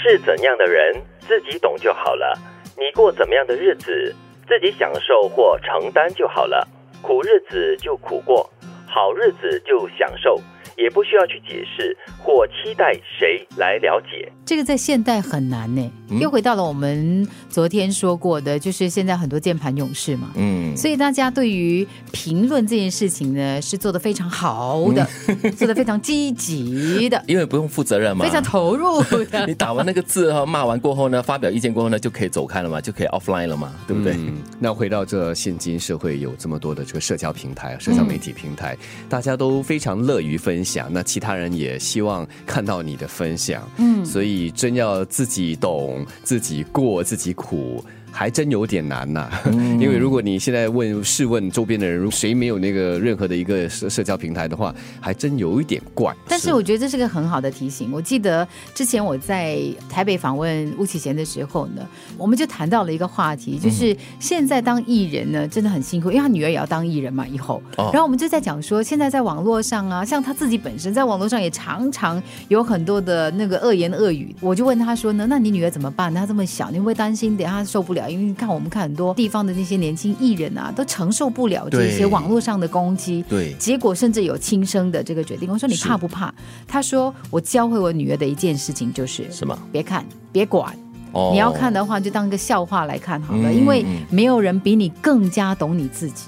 是怎样的人，自己懂就好了。你过怎么样的日子，自己享受或承担就好了。苦日子就苦过，好日子就享受。也不需要去解释或期待谁来了解，这个在现代很难呢。又回到了我们昨天说过的，就是现在很多键盘勇士嘛，嗯，所以大家对于评论这件事情呢，是做的非常好的，做的非常积极的，因为不用负责任嘛，非常投入的。你打完那个字哈，骂完过后呢，发表意见过后呢，就可以走开了嘛，就可以 offline 了嘛，对不对？那回到这现今社会有这么多的这个社交平台、社交媒体平台，大家都非常乐于分享，那其他人也希望看到你的分享，嗯，所以真要自己懂、自己过、自己苦。还真有点难呐，因为如果你现在问试问周边的人，谁没有那个任何的一个社社交平台的话，还真有一点怪。但是我觉得这是个很好的提醒。我记得之前我在台北访问巫启贤的时候呢，我们就谈到了一个话题，就是现在当艺人呢真的很辛苦，因为他女儿也要当艺人嘛，以后。然后我们就在讲说，现在在网络上啊，像他自己本身在网络上也常常有很多的那个恶言恶语。我就问他说呢，那你女儿怎么办？她这么小，你会担心等下受不了？因为你看，我们看很多地方的那些年轻艺人啊，都承受不了这些网络上的攻击。对，结果甚至有轻生的这个决定。我说你怕不怕？他说我教会我女儿的一件事情就是什么？别看，别管。哦，你要看的话，就当个笑话来看好了，因为没有人比你更加懂你自己。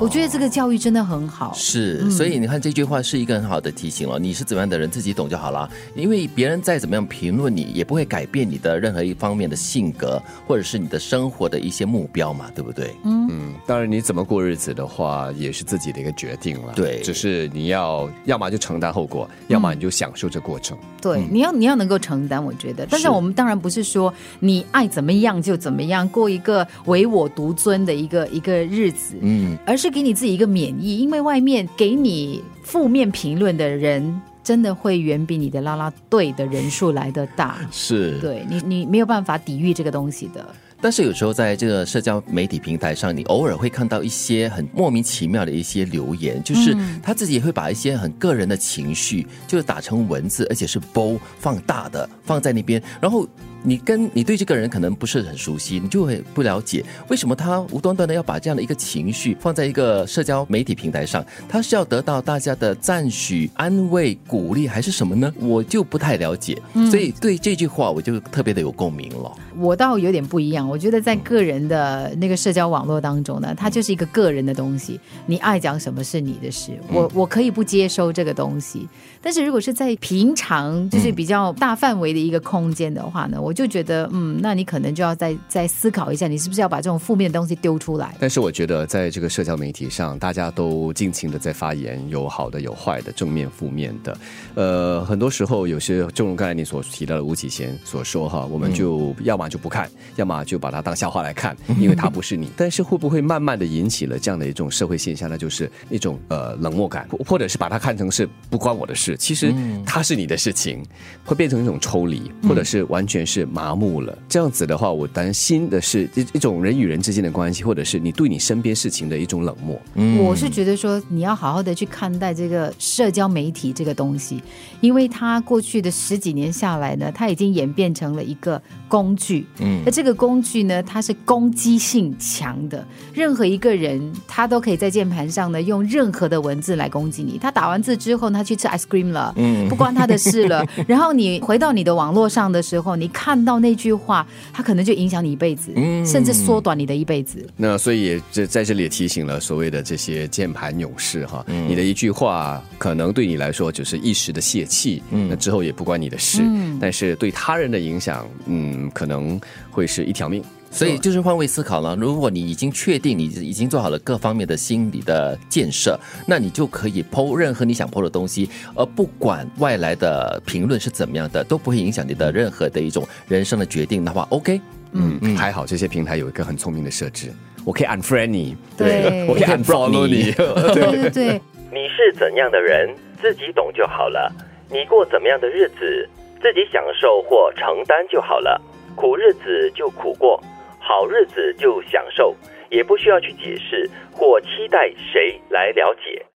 哦，我觉得这个教育真的很好。是，所以你看这句话是一个很好的提醒了。你是怎么样的人，自己懂就好了。因为别人再怎么样评论你，也不会改变你的任何一方面的性格，或者是你的生活的一些目标嘛，对不对？嗯嗯。当然，你怎么过日子的话，也是自己的一个决定了。对，只是你要要么就承担后果，要么你就享受这过程。对，你要你要能够承担，我觉得。但是我们当然不是说你爱怎么样就怎么样，过一个唯我独尊的一个一个日子。嗯。而是给你自己一个免疫，因为外面给你负面评论的人，真的会远比你的拉拉队的人数来的大。是，对你，你没有办法抵御这个东西的。但是有时候在这个社交媒体平台上，你偶尔会看到一些很莫名其妙的一些留言，就是他自己也会把一些很个人的情绪，就是打成文字，而且是 bold 放大的放在那边，然后。你跟你对这个人可能不是很熟悉，你就会不了解为什么他无端端的要把这样的一个情绪放在一个社交媒体平台上，他是要得到大家的赞许、安慰、鼓励，还是什么呢？我就不太了解，所以对这句话我就特别的有共鸣了。我倒有点不一样，我觉得在个人的那个社交网络当中呢，它就是一个个人的东西，你爱讲什么是你的事，我我可以不接收这个东西。但是如果是在平常就是比较大范围的一个空间的话呢，我就觉得，嗯，那你可能就要再再思考一下，你是不是要把这种负面的东西丢出来。但是我觉得，在这个社交媒体上，大家都尽情的在发言，有好的，有坏的，正面、负面的。呃，很多时候有些，正如刚才你所提到的吴启贤所说哈，我们就要么就不看，要么就把它当笑话来看，因为它不是你。但是会不会慢慢的引起了这样的一种社会现象？呢就是一种呃冷漠感，或者是把它看成是不关我的事。其实它是你的事情，会变成一种抽离，或者是完全是麻木了。这样子的话，我担心的是一一种人与人之间的关系，或者是你对你身边事情的一种冷漠。我是觉得说，你要好好的去看待这个社交媒体这个东西，因为它过去的十几年下来呢，它已经演变成了一个工具。嗯，那这个工具呢，它是攻击性强的，任何一个人他都可以在键盘上呢用任何的文字来攻击你。他打完字之后，他去吃 ice cream。了，嗯，不关他的事了。然后你回到你的网络上的时候，你看到那句话，他可能就影响你一辈子，嗯，甚至缩短你的一辈子。那所以也这在这里也提醒了所谓的这些键盘勇士哈，你的一句话可能对你来说只是一时的泄气，嗯，那之后也不关你的事，嗯，但是对他人的影响，嗯，可能会是一条命。所以就是换位思考了。如果你已经确定你已经做好了各方面的心理的建设，那你就可以剖任何你想剖的东西，而不管外来的评论是怎么样的，都不会影响你的任何的一种人生的决定。的话，OK，嗯，还好这些平台有一个很聪明的设置，我可以 unfriend 你，对，我可以 unfollow 你，对。对。对。你是怎样的人，自己懂就好了。你过怎么样的日子，自己享受或承担就好了。苦日子就苦过。好日子就享受，也不需要去解释或期待谁来了解。